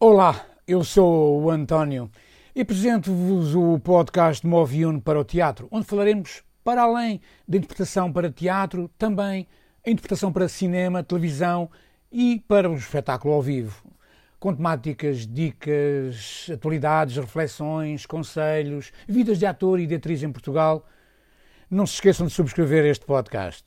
Olá, eu sou o António e apresento-vos o podcast Move Uno para o Teatro, onde falaremos, para além da interpretação para teatro, também a interpretação para cinema, televisão e para o espetáculo ao vivo, com temáticas, dicas, atualidades, reflexões, conselhos, vidas de ator e de atriz em Portugal. Não se esqueçam de subscrever este podcast.